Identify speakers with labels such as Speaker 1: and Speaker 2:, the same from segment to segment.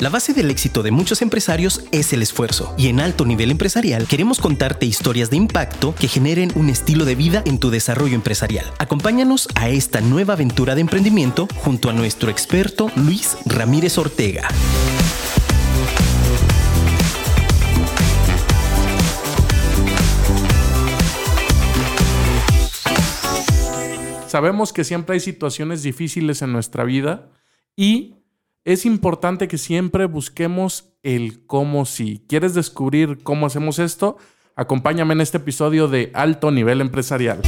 Speaker 1: La base del éxito de muchos empresarios es el esfuerzo, y en alto nivel empresarial queremos contarte historias de impacto que generen un estilo de vida en tu desarrollo empresarial. Acompáñanos a esta nueva aventura de emprendimiento junto a nuestro experto Luis Ramírez Ortega.
Speaker 2: Sabemos que siempre hay situaciones difíciles en nuestra vida y es importante que siempre busquemos el cómo si. ¿Quieres descubrir cómo hacemos esto? Acompáñame en este episodio de Alto Nivel Empresarial.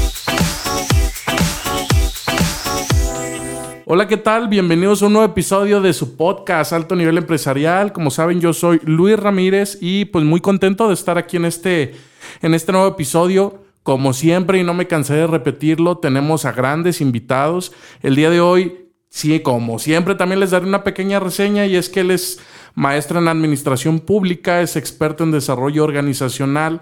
Speaker 2: Hola, ¿qué tal? Bienvenidos a un nuevo episodio de su podcast Alto Nivel Empresarial. Como saben, yo soy Luis Ramírez y pues muy contento de estar aquí en este, en este nuevo episodio. Como siempre, y no me cansé de repetirlo, tenemos a grandes invitados. El día de hoy Sí, como siempre, también les daré una pequeña reseña y es que él es maestro en administración pública, es experto en desarrollo organizacional,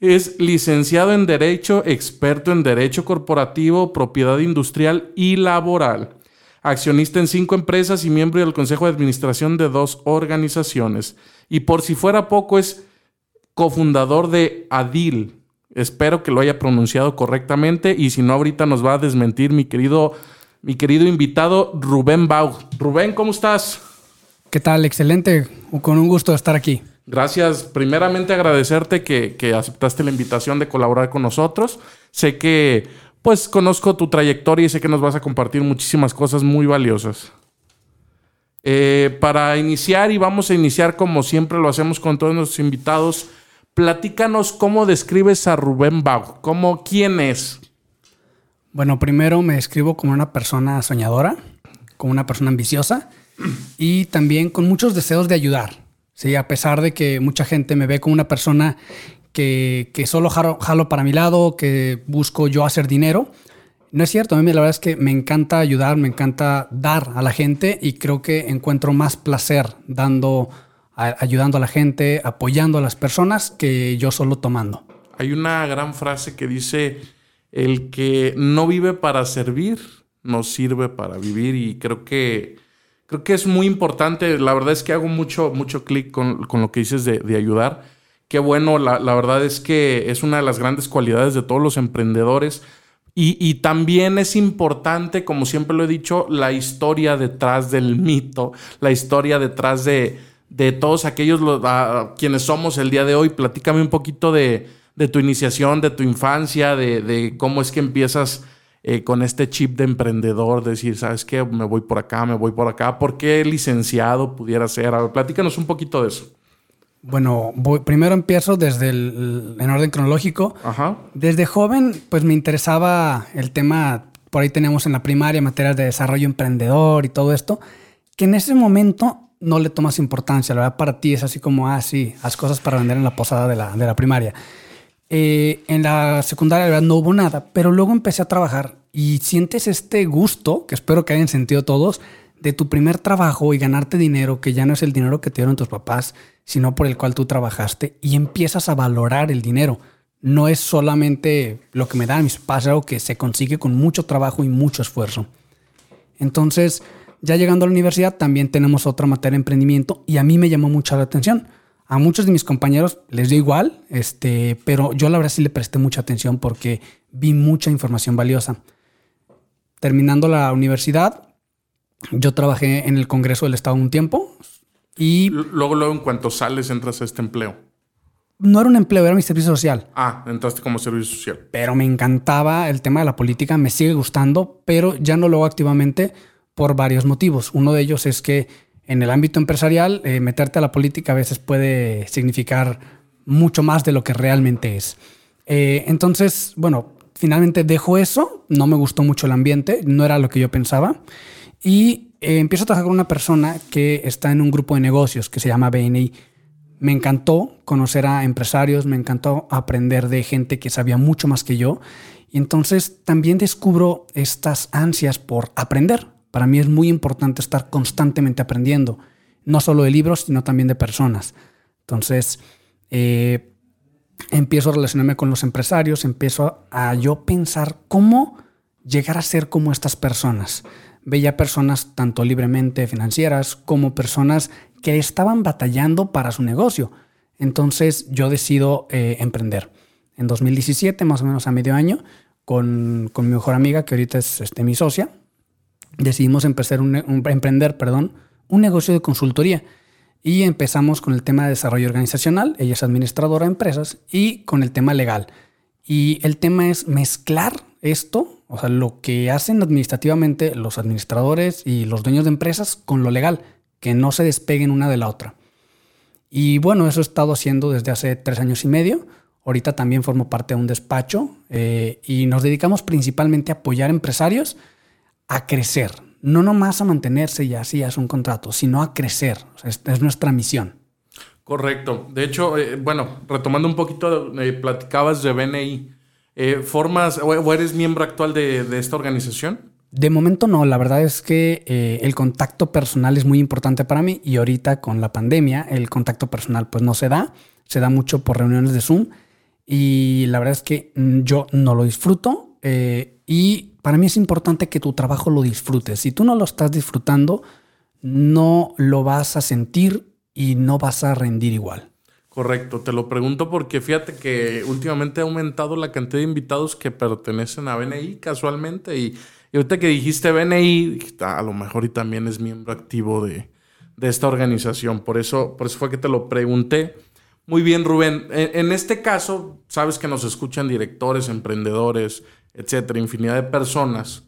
Speaker 2: es licenciado en Derecho, experto en Derecho Corporativo, Propiedad Industrial y Laboral, accionista en cinco empresas y miembro del Consejo de Administración de dos organizaciones. Y por si fuera poco, es cofundador de ADIL. Espero que lo haya pronunciado correctamente y si no, ahorita nos va a desmentir mi querido mi querido invitado Rubén Bau. Rubén, ¿cómo estás?
Speaker 3: ¿Qué tal? Excelente. Con un gusto estar aquí.
Speaker 2: Gracias. Primeramente agradecerte que, aceptaste la invitación de colaborar con nosotros. Sé que pues conozco tu trayectoria y sé que nos vas a compartir muchísimas cosas muy valiosas. Eh, para iniciar, y vamos a iniciar como siempre lo hacemos con todos nuestros invitados, platícanos cómo describes a Rubén Bau, cómo, quién es.
Speaker 3: Bueno, primero me describo como una persona soñadora, como una persona ambiciosa y también con muchos deseos de ayudar. Sí, a pesar de que mucha gente me ve como una persona que, solo jalo, para mi lado, que busco yo hacer dinero, no es cierto. A mí la verdad es que me encanta ayudar, me encanta dar a la gente y creo que encuentro más placer dando, ayudando a la gente, apoyando a las personas que yo solo tomando.
Speaker 2: Hay una gran frase que dice el que no vive para servir, no sirve para vivir y creo que, creo que es muy importante. La verdad es que hago mucho, mucho clic con, lo que dices de, ayudar. Qué bueno, la, verdad es que es una de las grandes cualidades de todos los emprendedores. Y, también es importante, como siempre lo he dicho, la historia detrás del mito, la historia detrás de, de todos aquellos quienes somos el día de hoy. Platícame un poquito de, de tu iniciación, de tu infancia, de, cómo es que empiezas eh, con este chip de emprendedor, decir, ¿sabes qué? Me voy por acá, me voy por acá. ¿Por qué licenciado pudiera ser? A ver, platícanos un poquito de eso.
Speaker 3: Bueno, primero empiezo desde el, en orden cronológico.
Speaker 2: Ajá.
Speaker 3: Desde joven, pues me interesaba el tema, por ahí teníamos en la primaria materias de desarrollo emprendedor y todo esto, que en ese momento no le tomas importancia. La verdad, para ti es así como, ah, sí, haz cosas para vender en la posada de la, de la primaria. Eh, en la secundaria, verdad, no hubo nada, pero luego empecé a trabajar y sientes este gusto, que espero que hayan sentido todos, de tu primer trabajo y ganarte dinero, que ya no es el dinero que te dieron tus papás, sino por el cual tú trabajaste, y empiezas a valorar el dinero. No es solamente lo que me dan mis papás, algo que se consigue con mucho trabajo y mucho esfuerzo. Entonces, ya llegando a la universidad, también tenemos otra materia de emprendimiento y a mí me llamó mucho la atención a muchos de mis compañeros les dio igual, este, pero yo la verdad sí le presté mucha atención porque vi mucha información valiosa. Terminando la universidad, yo trabajé en el Congreso del Estado un tiempo y...
Speaker 2: Luego, luego, en cuanto sales, entras a este empleo.
Speaker 3: No era un empleo, era mi servicio social.
Speaker 2: Ah, entraste como servicio social.
Speaker 3: Pero me encantaba el tema de la política, me sigue gustando, pero ya no lo hago activamente por varios motivos. Uno de ellos es que en el ámbito empresarial, eh, meterte a la política a veces puede significar mucho más de lo que realmente es. Eh, entonces, bueno, finalmente dejo eso, no me gustó mucho el ambiente, no era lo que yo pensaba, y eh, empiezo a trabajar con una persona que está en un grupo de negocios que se llama BNI. Me encantó conocer a empresarios, me encantó aprender de gente que sabía mucho más que yo, y entonces también descubro estas ansias por aprender, para mí es muy importante estar constantemente aprendiendo, no solo de libros, sino también de personas. Entonces, eh, empiezo a relacionarme con los empresarios, empiezo a yo pensar cómo llegar a ser como estas personas. veía personas tanto libremente financieras como personas que estaban batallando para su negocio. Entonces yo decido eh, emprender. En 2017, más o menos a medio año, con, mi mejor amiga, que ahorita es este, mi socia, decidimos emprender un negocio de consultoría. Y empezamos con el tema de desarrollo organizacional, ella es administradora de empresas, y con el tema legal. Y el tema es mezclar esto, o sea, lo que hacen administrativamente los administradores y los dueños de empresas con lo legal, que no se despeguen una de la otra. Y bueno, eso he estado haciendo desde hace tres años y medio. Ahorita también formo parte de un despacho eh, y nos dedicamos principalmente a apoyar empresarios a crecer, no nomás a mantenerse y así es un contrato, sino a crecer. es, nuestra misión.
Speaker 2: Correcto. De hecho, eh, bueno, retomando un poquito, eh, platicabas de BNI. ¿Formas o eres miembro actual de, de, esta organización?
Speaker 3: De momento no, la verdad es que el contacto personal es muy importante para mí y ahorita con la pandemia el contacto personal pues no se da, se da mucho por reuniones de Zoom y la verdad es que mm, yo no lo disfruto eh, y para mí es importante que tu trabajo lo disfrutes. Si tú no lo estás disfrutando, no lo vas a sentir y no vas a rendir igual.
Speaker 2: Correcto, te lo pregunto porque fíjate que últimamente ha aumentado la cantidad de invitados que pertenecen a BNI casualmente y, ahorita que dijiste BNI, a lo mejor y también es miembro activo de, de esta organización, por eso, por eso fue que te lo pregunté. Muy bien, Rubén. En, este caso, sabes que nos escuchan directores, emprendedores, etcétera, infinidad de personas.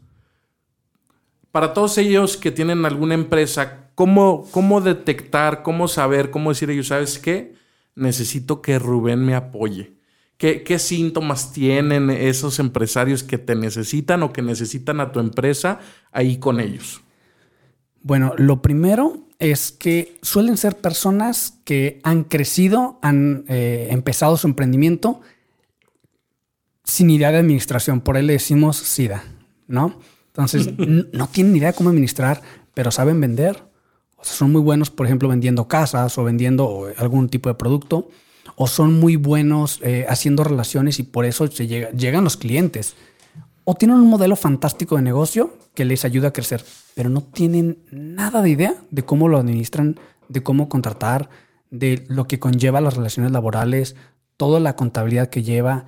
Speaker 2: Para todos ellos que tienen alguna empresa, ¿cómo, cómo detectar, cómo saber, cómo decir ellos, ¿sabes qué? Necesito que Rubén me apoye. ¿Qué, ¿Qué, síntomas tienen esos empresarios que te necesitan o que necesitan a tu empresa ahí con ellos?
Speaker 3: Bueno, lo primero es que suelen ser personas que han crecido, han eh, empezado su emprendimiento sin idea de administración. Por ahí le decimos SIDA, ¿no? Entonces, no tienen idea de cómo administrar, pero saben vender. O sea, son muy buenos, por ejemplo, vendiendo casas o vendiendo algún tipo de producto. O son muy buenos eh, haciendo relaciones y por eso se llegan los clientes o tienen un modelo fantástico de negocio que les ayuda a crecer, pero no tienen nada de idea de cómo lo administran, de cómo contratar, de lo que conlleva las relaciones laborales, toda la contabilidad que lleva,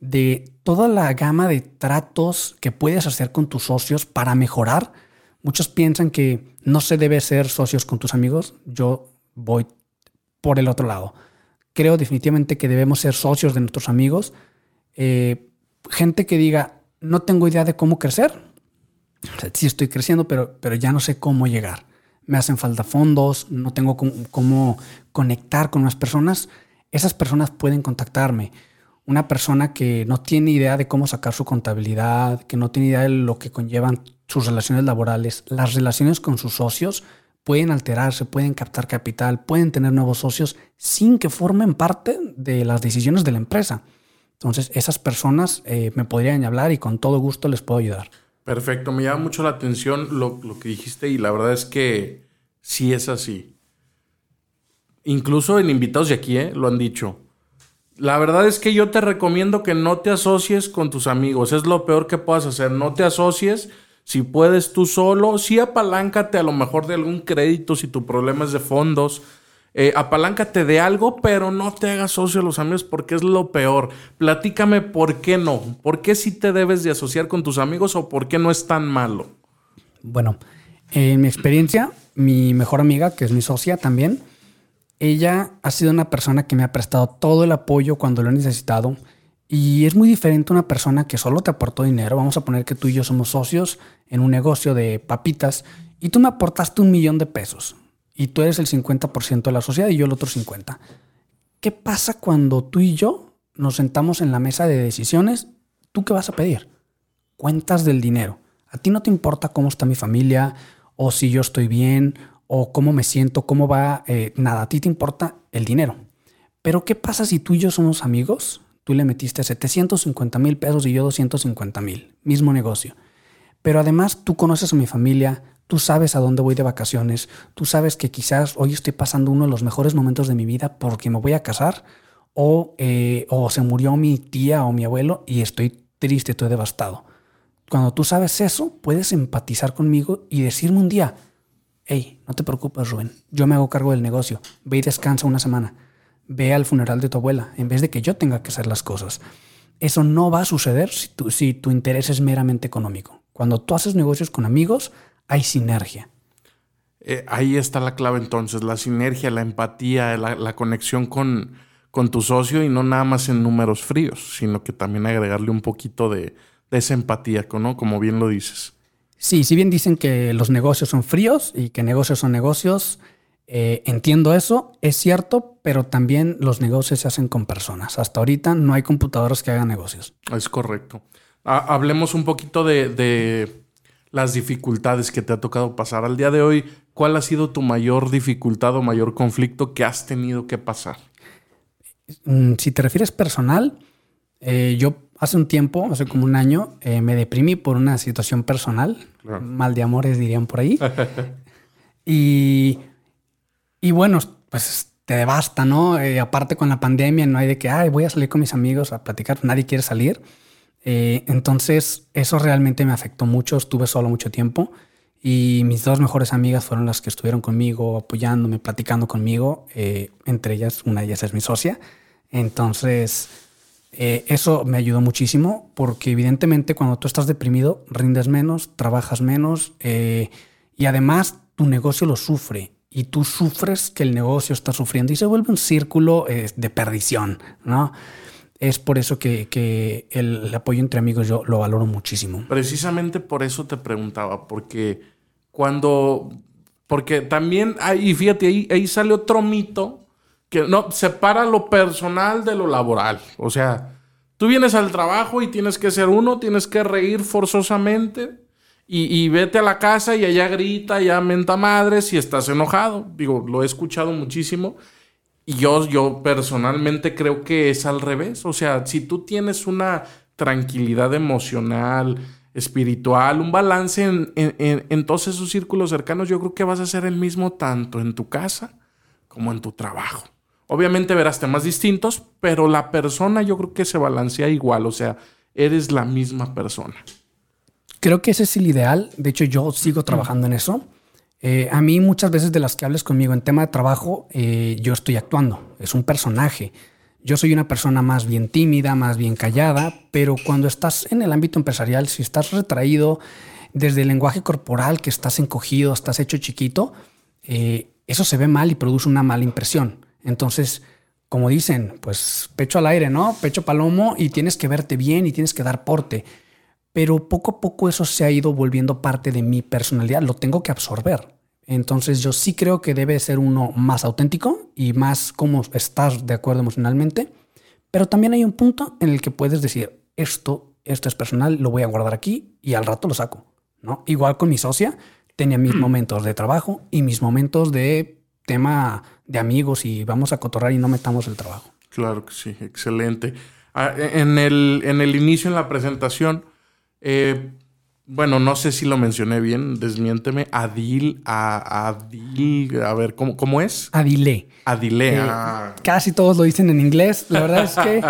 Speaker 3: de toda la gama de tratos que puedes hacer con tus socios para mejorar. Muchos piensan que no se debe ser socios con tus amigos. Yo voy por el otro lado. Creo definitivamente que debemos ser socios de nuestros amigos. Eh, gente que diga, no tengo idea de cómo crecer. sí estoy creciendo, pero, pero ya no sé cómo llegar. Me hacen falta fondos, no tengo cómo, conectar con las personas. Esas personas pueden contactarme. Una persona que no tiene idea de cómo sacar su contabilidad, que no tiene idea de lo que conllevan sus relaciones laborales, las relaciones con sus socios pueden alterarse, pueden captar capital, pueden tener nuevos socios sin que formen parte de las decisiones de la empresa. Entonces, esas personas eh, me podrían hablar y con todo gusto les puedo ayudar.
Speaker 2: Perfecto, me llama mucho la atención lo, que dijiste y la verdad es que sí es así. Incluso en invitados de aquí, ¿eh? lo han dicho. La verdad es que yo te recomiendo que no te asocies con tus amigos. Es lo peor que puedas hacer. No te asocies. Si puedes tú solo, sí apaláncate a lo mejor de algún crédito si tu problema es de fondos eh, apaláncate de algo, pero no te hagas socio a los amigos porque es lo peor. Platícame por qué no. ¿Por qué sí te debes de asociar con tus amigos o por qué no es tan malo?
Speaker 3: Bueno, en mi experiencia, mi mejor amiga, que es mi socia también, ella ha sido una persona que me ha prestado todo el apoyo cuando lo he necesitado. Y es muy diferente una persona que solo te aportó dinero. Vamos a poner que tú y yo somos socios en un negocio de papitas y tú me aportaste un millón de pesos y tú eres el 50% de la sociedad y yo el otro 50%. ¿Qué pasa cuando tú y yo nos sentamos en la mesa de decisiones? ¿Tú qué vas a pedir? Cuentas del dinero. A ti no te importa cómo está mi familia o si yo estoy bien o cómo me siento, cómo va, eh, nada, a ti te importa el dinero. Pero ¿qué pasa si tú y yo somos amigos? Tú le metiste 750 mil pesos y yo 250 mil, mismo negocio. Pero además tú conoces a mi familia, Tú sabes a dónde voy de vacaciones. Tú sabes que quizás hoy estoy pasando uno de los mejores momentos de mi vida porque me voy a casar o, eh, o se murió mi tía o mi abuelo y estoy triste, estoy devastado. cuando tú sabes eso, puedes empatizar conmigo y decirme un día, hey, no te preocupes, Rubén, yo me hago cargo del negocio, ve y descansa una semana, ve al funeral de tu abuela, en vez de que yo tenga que hacer las cosas. Eso no va a suceder si tu, si tu interés es meramente económico. Cuando tú haces negocios con amigos, hay sinergia.
Speaker 2: Eh, ahí está la clave entonces, la sinergia, la empatía, la, conexión con, con, tu socio y no nada más en números fríos, sino que también agregarle un poquito de, de esa empatía, ¿no? Como bien lo dices.
Speaker 3: Sí, si bien dicen que los negocios son fríos y que negocios son negocios, eh, entiendo eso, es cierto, pero también los negocios se hacen con personas. Hasta ahorita no hay computadoras que hagan negocios.
Speaker 2: Es correcto. hablemos un poquito de, las dificultades que te ha tocado pasar al día de hoy. ¿Cuál ha sido tu mayor dificultad o mayor conflicto que has tenido que pasar?
Speaker 3: Mm, si te refieres personal, eh, yo hace un tiempo, hace como un año, eh, me deprimí por una situación personal. Mal de amores dirían por ahí. y, y bueno, pues te devasta, ¿no? Eh, aparte con la pandemia, no hay de que, ay, voy a salir con mis amigos a platicar, nadie quiere salir. Eh, entonces, eso realmente me afectó mucho, estuve solo mucho tiempo y mis dos mejores amigas fueron las que estuvieron conmigo, apoyándome, platicando conmigo, entre ellas, una de ellas es mi socia. Entonces, eh, eso me ayudó muchísimo porque evidentemente cuando tú estás deprimido rindes menos, trabajas menos eh, y además tu negocio lo sufre y tú sufres que el negocio está sufriendo y se vuelve un círculo eh, de perdición, ¿no? Es por eso que, el, apoyo entre amigos yo lo valoro muchísimo.
Speaker 2: Precisamente por eso te preguntaba, porque cuando, porque también, y fíjate, ahí, ahí sale otro mito que no separa lo personal de lo laboral. O sea, tú vienes al trabajo y tienes que ser uno, tienes que reír forzosamente y, vete a la casa y allá grita, allá menta madres y estás enojado. Digo, lo he escuchado muchísimo. Y yo, yo personalmente creo que es al revés. O sea, si tú tienes una tranquilidad emocional, espiritual, un balance en, en, en todos esos círculos cercanos, yo creo que vas a ser el mismo tanto en tu casa como en tu trabajo. Obviamente verás temas distintos, pero la persona yo creo que se balancea igual, o sea, eres la misma persona.
Speaker 3: Creo que ese es el ideal, de hecho yo sigo trabajando en eso. Eh, a mí muchas veces de las que hables conmigo en tema de trabajo, eh, yo estoy actuando, es un personaje. Yo soy una persona más bien tímida, más bien callada, pero cuando estás en el ámbito empresarial, si estás retraído desde el lenguaje corporal, que estás encogido, estás hecho chiquito, eh, eso se ve mal y produce una mala impresión. Entonces, como dicen, pues pecho al aire, ¿no? Pecho palomo y tienes que verte bien y tienes que dar porte. Pero poco a poco eso se ha ido volviendo parte de mi personalidad, lo tengo que absorber. Entonces yo sí creo que debe ser uno más auténtico y más como estás de acuerdo emocionalmente. Pero también hay un punto en el que puedes decir, esto, esto es personal, lo voy a guardar aquí y al rato lo saco. ¿no? Igual con mi socia, tenía mis momentos de trabajo y mis momentos de tema de amigos y vamos a cotorrar y no metamos el trabajo.
Speaker 2: Claro que sí, excelente. Ah, en, el, en el inicio, en la presentación, eh, bueno, no sé si lo mencioné bien, desmiénteme. Adil, a, Adil, a ver, ¿cómo, cómo es?
Speaker 3: Adile.
Speaker 2: Adile.
Speaker 3: Eh, ah. Casi todos lo dicen en inglés. La verdad es que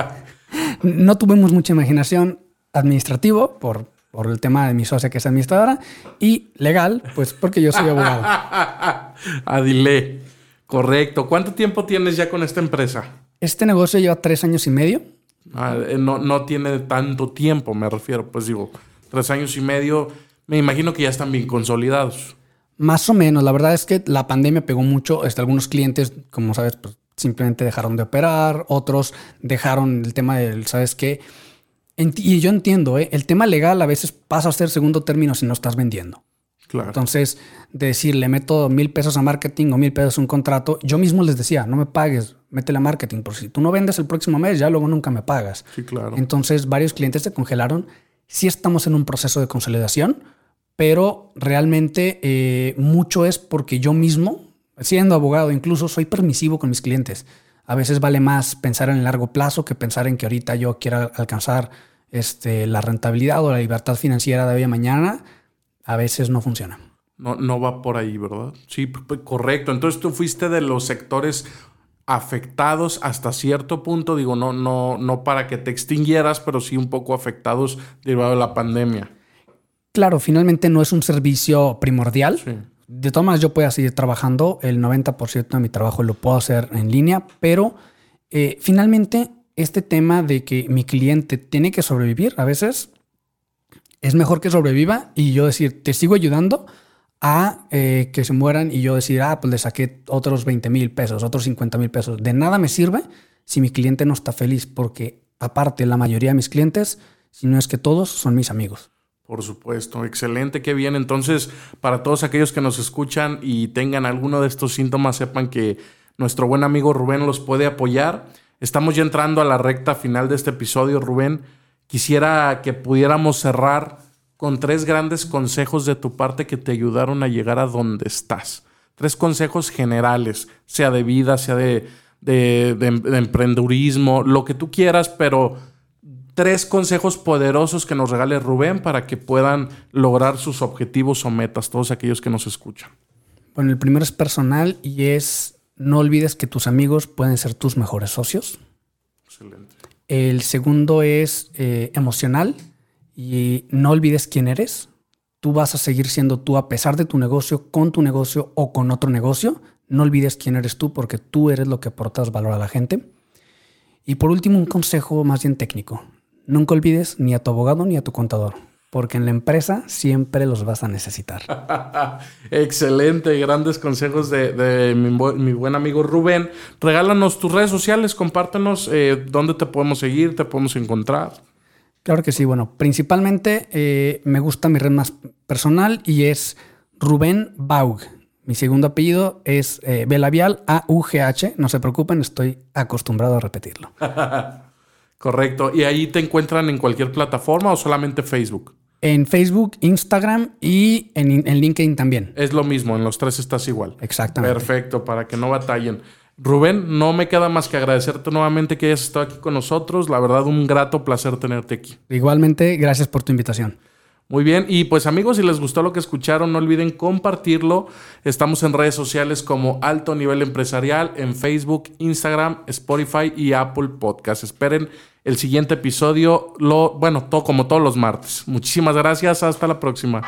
Speaker 3: no tuvimos mucha imaginación administrativo por, por el tema de mi socia que es administradora y legal, pues porque yo soy abogado.
Speaker 2: Adile. Correcto. ¿Cuánto tiempo tienes ya con esta empresa?
Speaker 3: Este negocio lleva tres años y medio.
Speaker 2: Ah, eh, no, no tiene tanto tiempo, me refiero. Pues digo, tres años y medio. Me imagino que ya están bien consolidados.
Speaker 3: Más o menos. La verdad es que la pandemia pegó mucho. Este, algunos clientes, como sabes, pues simplemente dejaron de operar. Otros dejaron el tema del, ¿sabes qué? Y yo entiendo, ¿eh? el tema legal a veces pasa a ser segundo término si no estás vendiendo. Entonces, decir, le meto mil pesos a marketing o mil pesos a un contrato, yo mismo les decía, no me pagues, métele a marketing, por si tú no vendes el próximo mes, ya luego nunca me pagas.
Speaker 2: Sí, claro.
Speaker 3: Entonces, varios clientes se congelaron. Sí estamos en un proceso de consolidación, pero realmente eh, mucho es porque yo mismo, siendo abogado, incluso soy permisivo con mis clientes. A veces vale más pensar en el largo plazo que pensar en que ahorita yo quiera alcanzar este, la rentabilidad o la libertad financiera de hoy a mañana a veces no funciona.
Speaker 2: No, no va por ahí, ¿verdad? Sí, correcto. Entonces tú fuiste de los sectores afectados hasta cierto punto, digo, no, no, no para que te extinguieras, pero sí un poco afectados derivado de la pandemia.
Speaker 3: Claro, finalmente no es un servicio primordial. De todas maneras, yo puedo seguir trabajando. El 90% de mi trabajo lo puedo hacer en línea, pero eh, finalmente este tema de que mi cliente tiene que sobrevivir a veces es mejor que sobreviva y yo decir, te sigo ayudando a eh, que se mueran y yo decir, ah, pues le saqué otros 20 mil pesos, otros 50 mil pesos. De nada me sirve si mi cliente no está feliz, porque aparte la mayoría de mis clientes, si no es que todos, son mis amigos.
Speaker 2: Por supuesto, excelente, qué bien. Entonces, para todos aquellos que nos escuchan y tengan alguno de estos síntomas, sepan que nuestro buen amigo Rubén los puede apoyar. Estamos ya entrando a la recta final de este episodio, Rubén. Quisiera que pudiéramos cerrar con tres grandes consejos de tu parte que te ayudaron a llegar a donde estás. Tres consejos generales, sea de vida, sea de, de, de emprendurismo, lo que tú quieras, pero tres consejos poderosos que nos regale Rubén para que puedan lograr sus objetivos o metas, todos aquellos que nos escuchan.
Speaker 3: Bueno, el primero es personal y es no olvides que tus amigos pueden ser tus mejores socios. Excelente. El segundo es eh, emocional y no olvides quién eres. Tú vas a seguir siendo tú a pesar de tu negocio, con tu negocio o con otro negocio. No olvides quién eres tú porque tú eres lo que aportas valor a la gente. Y por último, un consejo más bien técnico. Nunca olvides ni a tu abogado ni a tu contador, porque en la empresa siempre los vas a necesitar.
Speaker 2: Excelente, grandes consejos de, mi, buen amigo Rubén. Regálanos tus redes sociales, compártenos eh, dónde te podemos seguir, te podemos encontrar.
Speaker 3: Claro que sí, bueno, principalmente eh, me gusta mi red más personal y es Rubén Baug. Mi segundo apellido es eh, Belavial, A-U-G-H. No se preocupen, estoy acostumbrado a repetirlo.
Speaker 2: Correcto. ¿Y ahí te encuentran en cualquier plataforma o solamente Facebook?
Speaker 3: En Facebook, Instagram y en, LinkedIn también.
Speaker 2: Es lo mismo, en los tres estás igual.
Speaker 3: Exactamente.
Speaker 2: Perfecto, para que no batallen. Rubén, no me queda más que agradecerte nuevamente que hayas estado aquí con nosotros. La verdad, un grato placer tenerte aquí.
Speaker 3: Igualmente, gracias por tu invitación.
Speaker 2: Muy bien, y pues amigos, si les gustó lo que escucharon, no olviden compartirlo. Estamos en redes sociales como Alto Nivel Empresarial, en Facebook, Instagram, Spotify y Apple Podcast. Esperen el siguiente episodio, lo, bueno, todo, como todos los martes. Muchísimas gracias, hasta la próxima.